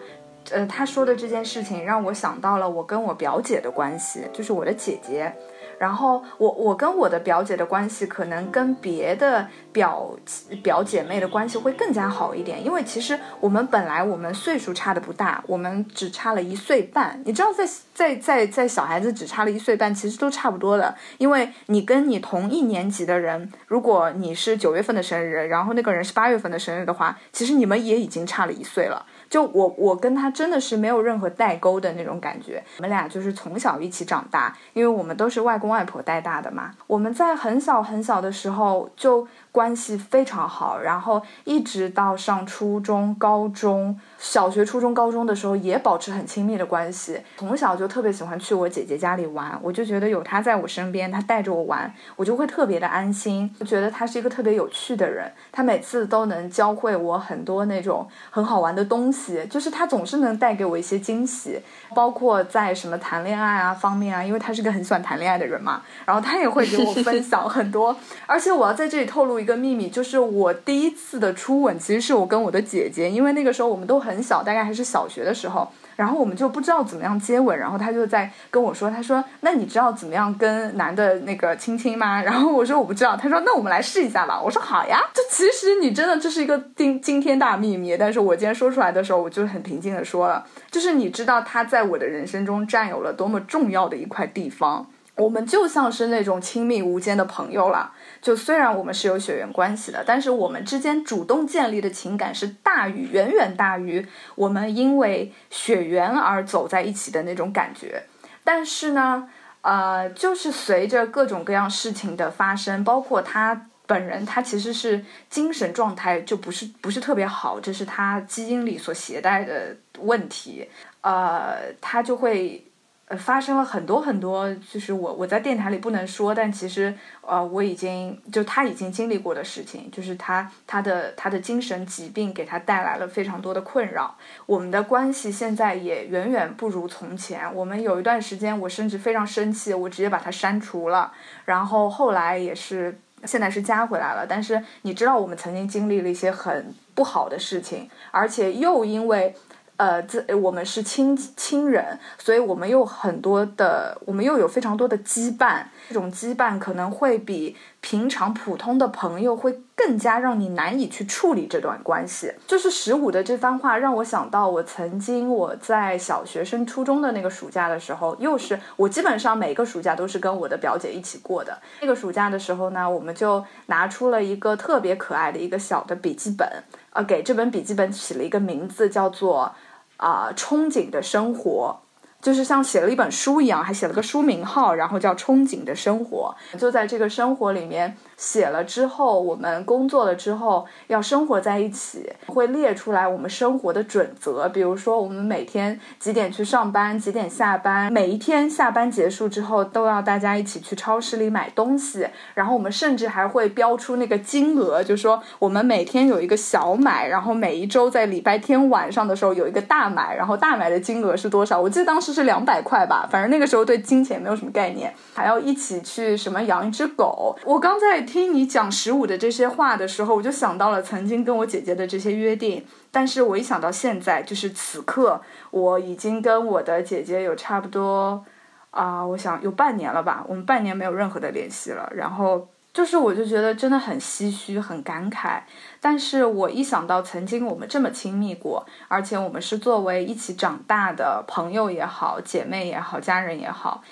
呃，他说的这件事情让我想到了我跟我表姐的关系，就是我的姐姐。然后我我跟我的表姐的关系可能跟别的表表姐妹的关系会更加好一点，因为其实我们本来我们岁数差的不大，我们只差了一岁半。你知道，在在在在小孩子只差了一岁半，其实都差不多的。因为你跟你同一年级的人，如果你是九月份的生日，然后那个人是八月份的生日的话，其实你们也已经差了一岁了。就我我跟他真的是没有任何代沟的那种感觉，我们俩就是从小一起长大，因为我们都是外公外婆带大的嘛。我们在很小很小的时候就。关系非常好，然后一直到上初中、高中、小学、初中、高中的时候也保持很亲密的关系。从小就特别喜欢去我姐姐家里玩，我就觉得有她在我身边，她带着我玩，我就会特别的安心。我觉得她是一个特别有趣的人，她每次都能教会我很多那种很好玩的东西，就是她总是能带给我一些惊喜，包括在什么谈恋爱啊方面啊，因为她是个很喜欢谈恋爱的人嘛，然后她也会给我分享很多。而且我要在这里透露一。一个秘密就是我第一次的初吻，其实是我跟我的姐姐，因为那个时候我们都很小，大概还是小学的时候，然后我们就不知道怎么样接吻，然后他就在跟我说，他说：“那你知道怎么样跟男的那个亲亲吗？” 然后我说：“我不知道。”他说：“那我们来试一下吧。”我说：“好呀。”就其实你真的这是一个惊惊天大秘密，但是我今天说出来的时候，我就很平静的说了，就是你知道他在我的人生中占有了多么重要的一块地方，我们就像是那种亲密无间的朋友了。就虽然我们是有血缘关系的，但是我们之间主动建立的情感是大于远远大于我们因为血缘而走在一起的那种感觉。但是呢，呃，就是随着各种各样事情的发生，包括他本人，他其实是精神状态就不是不是特别好，这是他基因里所携带的问题。呃，他就会。呃，发生了很多很多，就是我我在电台里不能说，但其实呃，我已经就他已经经历过的事情，就是他他的他的精神疾病给他带来了非常多的困扰。我们的关系现在也远远不如从前。我们有一段时间，我甚至非常生气，我直接把他删除了。然后后来也是现在是加回来了。但是你知道，我们曾经经历了一些很不好的事情，而且又因为。呃，这我们是亲亲人，所以我们有很多的，我们又有非常多的羁绊。这种羁绊可能会比平常普通的朋友会更加让你难以去处理这段关系。就是十五的这番话让我想到，我曾经我在小学升初中的那个暑假的时候，又是我基本上每个暑假都是跟我的表姐一起过的。那个暑假的时候呢，我们就拿出了一个特别可爱的一个小的笔记本，呃，给这本笔记本起了一个名字，叫做。啊，憧憬的生活。就是像写了一本书一样，还写了个书名号，然后叫《憧憬的生活》。就在这个生活里面写了之后，我们工作了之后要生活在一起，会列出来我们生活的准则。比如说，我们每天几点去上班，几点下班，每一天下班结束之后都要大家一起去超市里买东西。然后我们甚至还会标出那个金额，就说我们每天有一个小买，然后每一周在礼拜天晚上的时候有一个大买，然后大买的金额是多少？我记得当时。是两百块吧，反正那个时候对金钱没有什么概念，还要一起去什么养一只狗。我刚在听你讲十五的这些话的时候，我就想到了曾经跟我姐姐的这些约定。但是我一想到现在，就是此刻，我已经跟我的姐姐有差不多啊，我想有半年了吧，我们半年没有任何的联系了。然后。就是，我就觉得真的很唏嘘，很感慨。但是我一想到曾经我们这么亲密过，而且我们是作为一起长大的朋友也好，姐妹也好，家人也好，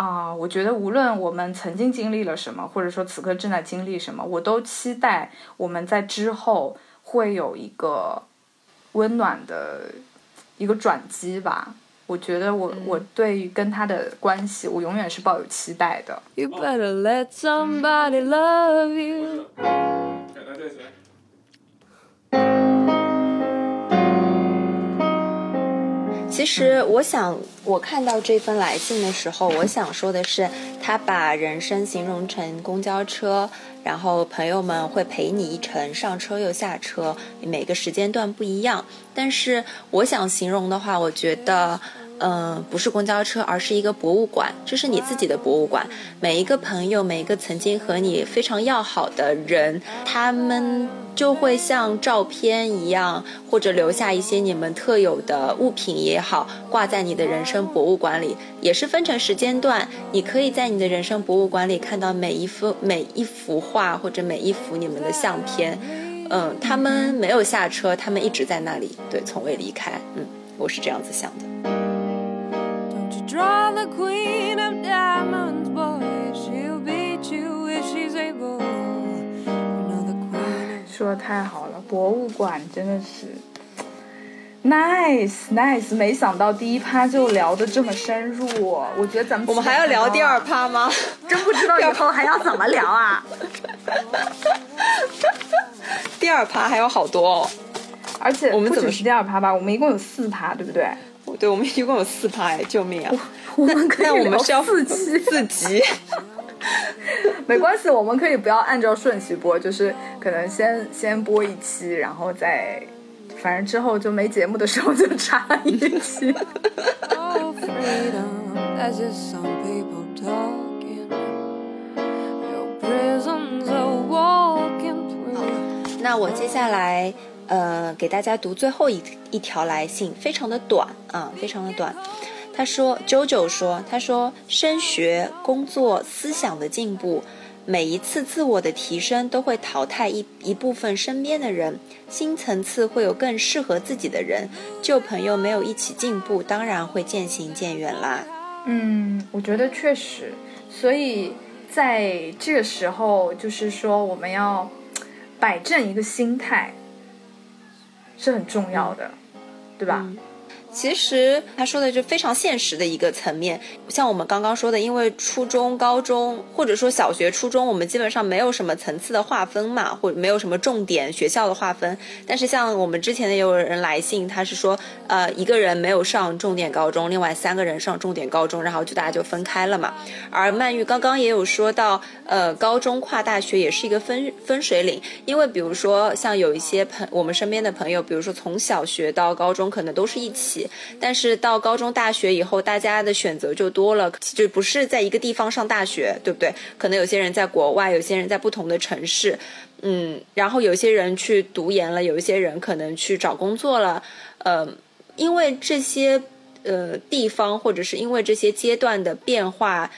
啊，我觉得无论我们曾经经历了什么，或者说此刻正在经历什么，我都期待我们在之后会有一个温暖的一个转机吧。我觉得我我对于跟他的关系，我永远是抱有期待的。You better let somebody love you. 其实我想，我看到这封来信的时候，我想说的是，他把人生形容成公交车，然后朋友们会陪你一程，上车又下车，每个时间段不一样。但是我想形容的话，我觉得。嗯，不是公交车，而是一个博物馆。这是你自己的博物馆。每一个朋友，每一个曾经和你非常要好的人，他们就会像照片一样，或者留下一些你们特有的物品也好，挂在你的人生博物馆里。也是分成时间段，你可以在你的人生博物馆里看到每一幅每一幅画或者每一幅你们的相片。嗯，他们没有下车，他们一直在那里，对，从未离开。嗯，我是这样子想的。Draw the queen of diamonds, boy. She'll beat you if she's able. You know the queen. 说的太好了，博物馆真的是 nice nice，没想到第一趴就聊得这么深入，我觉得咱们我们还要聊第二，趴吗？真不知道 以后还要怎么聊啊！第二趴还有好多哦。而且我们怎么不只是第二趴吧？我们一共有四趴，对不对？对，我们一共有四趴，哎，救命啊！我们可以我们聊是要四期，四集。没关系，我们可以不要按照顺序播，就是可能先先播一期，然后再，反正之后就没节目的时候就插一期。Oh, freedom. That's just some people talking. Your prison's a walking through. 那我接下来呃给大家读最后一一条来信，非常的短啊，非常的短。他说，JoJo 说，他说升学、工作、思想的进步，每一次自我的提升都会淘汰一一部分身边的人，新层次会有更适合自己的人，旧朋友没有一起进步，当然会渐行渐远啦。嗯，我觉得确实，所以在这个时候，就是说我们要摆正一个心态是很重要的，对吧？其实他说的就非常现实的一个层面，像我们刚刚说的，因为初中、高中或者说小学、初中，我们基本上没有什么层次的划分嘛，或者没有什么重点学校的划分。但是像我们之前也有人来信，他是说，呃，一个人没有上重点高中，另外三个人上重点高中，然后就大家就分开了嘛。而曼玉刚刚也有说到，呃，高中跨大学也是一个分分水岭，因为比如说像有一些朋我们身边的朋友，比如说从小学到高中可能都是一起，但是到高中、大学以后，大家的选择就多了，就不是在一个地方上大学，对不对？可能有些人在国外，有些人在不同的城市，嗯，然后有些人去读研了，有一些人可能去找工作了，呃，因为这些呃地方或者是因为这些阶段的变化，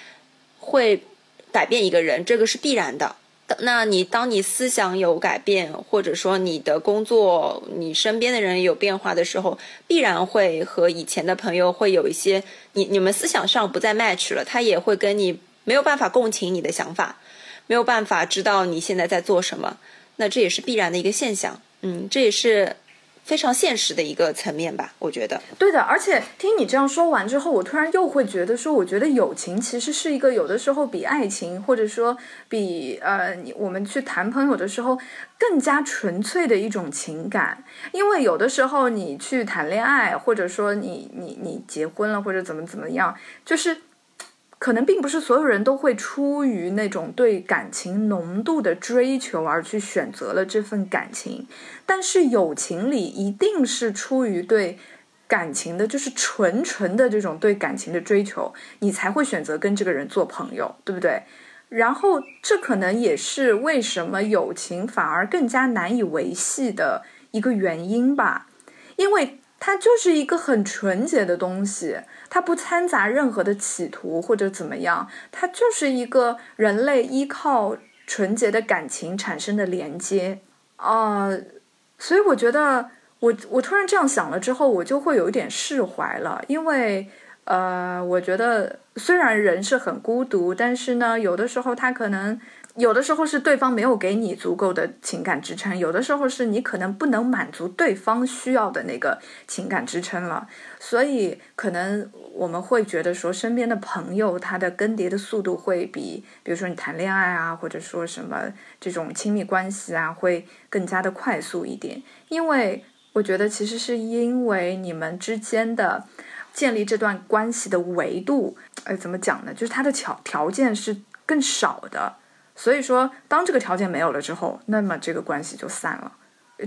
会改变一个人，这个是必然的。那你当你思想有改变，或者说你的工作、你身边的人有变化的时候，必然会和以前的朋友会有一些你你们思想上不再 match 了，他也会跟你没有办法共情你的想法，没有办法知道你现在在做什么，那这也是必然的一个现象。嗯，这也是非常现实的一个层面吧，我觉得。对的，而且听你这样说完之后，我突然又会觉得说，我觉得友情其实是一个有的时候比爱情，或者说比呃，你我们去谈朋友的时候更加纯粹的一种情感。因为有的时候你去谈恋爱，或者说你你你结婚了，或者怎么怎么样，就是。可能并不是所有人都会出于那种对感情浓度的追求而去选择了这份感情，但是友情里一定是出于对感情的，就是纯纯的这种对感情的追求，你才会选择跟这个人做朋友，对不对？然后这可能也是为什么友情反而更加难以维系的一个原因吧，因为它就是一个很纯洁的东西。它不掺杂任何的企图或者怎么样，它就是一个人类依靠纯洁的感情产生的连接啊、所以我觉得我我突然这样想了之后，我就会有一点释怀了，因为呃，我觉得虽然人是很孤独，但是呢，有的时候他可能。有的时候是对方没有给你足够的情感支撑，有的时候是你可能不能满足对方需要的那个情感支撑了，所以可能我们会觉得说，身边的朋友他的更迭的速度会比，比如说你谈恋爱啊，或者说什么这种亲密关系啊，会更加的快速一点。因为我觉得其实是因为你们之间的建立这段关系的维度，呃，怎么讲呢？就是它的条条件是更少的。所以说，当这个条件没有了之后，那么这个关系就散了。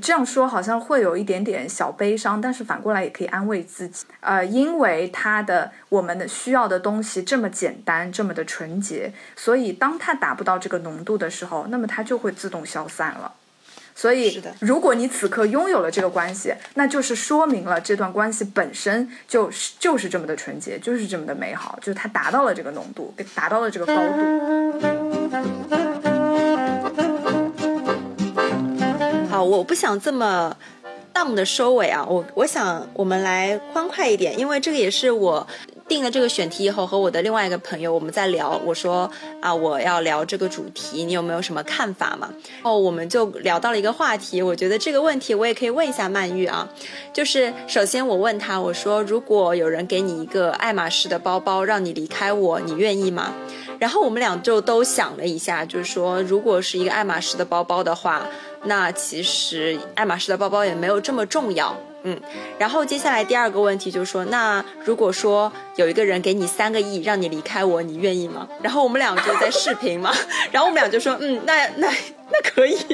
这样说好像会有一点点小悲伤，但是反过来也可以安慰自己。呃，因为他的我们的需要的东西这么简单，这么的纯洁，所以当他达不到这个浓度的时候，那么它就会自动消散了。所以，如果你此刻拥有了这个关系，那就是说明了这段关系本身就是就是这么的纯洁，就是这么的美好，就是它达到了这个浓度，达到了这个高度。好，我不想这么荡的收尾啊，我我想我们来欢快一点，因为这个也是我。定了这个选题以后，和我的另外一个朋友我们在聊，我说啊，我要聊这个主题，你有没有什么看法嘛？哦，我们就聊到了一个话题，我觉得这个问题我也可以问一下曼玉啊，就是首先我问他，我说如果有人给你一个爱马仕的包包，让你离开我，你愿意吗？然后我们俩就都想了一下，就是说如果是一个爱马仕的包包的话，那其实爱马仕的包包也没有这么重要。嗯，然后接下来第二个问题就是说，那如果说有一个人给你三个亿，让你离开我，你愿意吗？然后我们俩就在视频嘛，然后我们俩就说，嗯，那那那可以。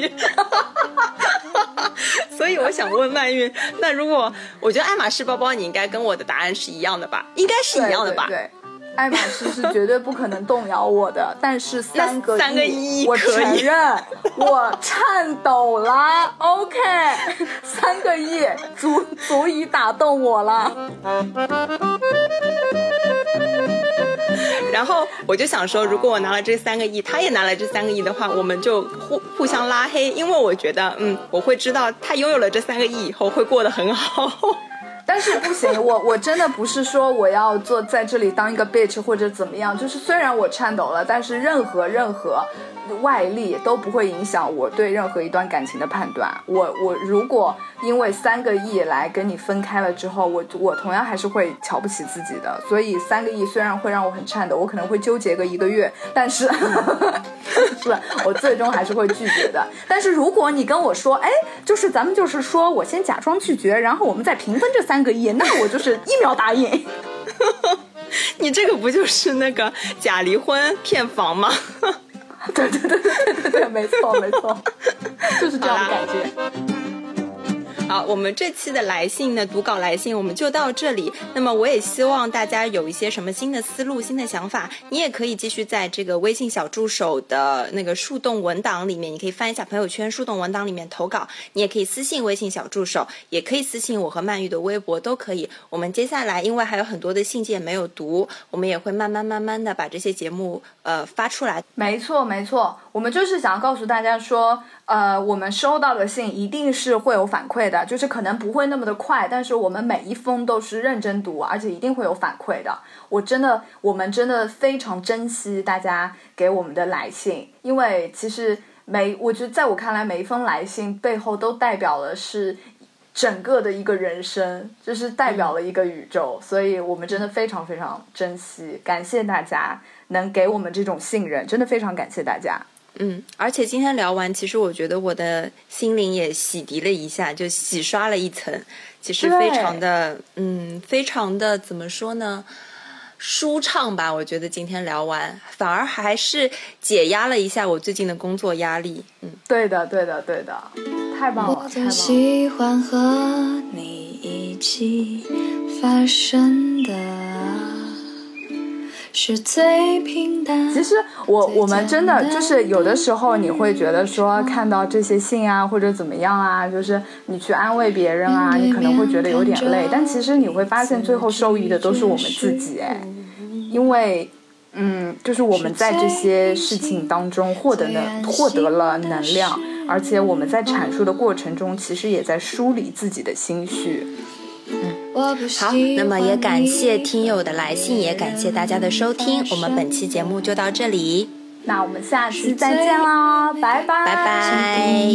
所以我想问曼玉，那如果我觉得爱马仕包包，你应该跟我的答案是一样的吧？应该是一样的吧？对。爱马仕是绝对不可能动摇我的，但是三个三个亿，我承认我颤抖了。OK，三个亿足足以打动我了。然后我就想说，如果我拿了这三个亿，他也拿了这三个亿的话，我们就互互相拉黑，因为我觉得，嗯，我会知道他拥有了这三个亿以后会过得很好。但是不行，我我真的不是说我要坐在这里当一个 bitch 或者怎么样，就是虽然我颤抖了，但是任何任何。外力都不会影响我对任何一段感情的判断。我我如果因为三个亿来跟你分开了之后，我我同样还是会瞧不起自己的。所以三个亿虽然会让我很颤抖，我可能会纠结个一个月，但是 是我最终还是会拒绝的。但是如果你跟我说，哎，就是咱们就是说我先假装拒绝，然后我们再平分这三个亿，那我就是一秒答应。你这个不就是那个假离婚骗房吗？对对对对对对，没错没错，就是这样的感觉。好，我们这期的来信呢，读稿来信我们就到这里。那么我也希望大家有一些什么新的思路、新的想法，你也可以继续在这个微信小助手的那个树洞文档里面，你可以翻一下朋友圈树洞文档里面投稿。你也可以私信微信小助手，也可以私信我和曼玉的微博都可以。我们接下来因为还有很多的信件没有读，我们也会慢慢慢慢的把这些节目呃发出来。没错没错，我们就是想要告诉大家说。呃，我们收到的信一定是会有反馈的，就是可能不会那么的快，但是我们每一封都是认真读，而且一定会有反馈的。我真的，我们真的非常珍惜大家给我们的来信，因为其实每，我觉得在我看来，每一封来信背后都代表了是整个的一个人生，就是代表了一个宇宙，所以我们真的非常非常珍惜，感谢大家能给我们这种信任，真的非常感谢大家。嗯，而且今天聊完，其实我觉得我的心灵也洗涤了一下，就洗刷了一层，其实非常的，嗯，非常的怎么说呢，舒畅吧？我觉得今天聊完，反而还是解压了一下我最近的工作压力。嗯，对的，对的，对的，太棒了，太棒了。喜欢和你一起发生的。是最平淡。其实我我们真的就是有的时候你会觉得说看到这些信啊或者怎么样啊，就是你去安慰别人啊，你可能会觉得有点累，但其实你会发现最后受益的都是我们自己哎，因为嗯，就是我们在这些事情当中获得能获得了能量，而且我们在阐述的过程中其实也在梳理自己的心绪，嗯。好，那么也感谢听友的来信，也感谢大家的收听，我们本期节目就到这里，那我们下期再见啦，拜拜。拜拜。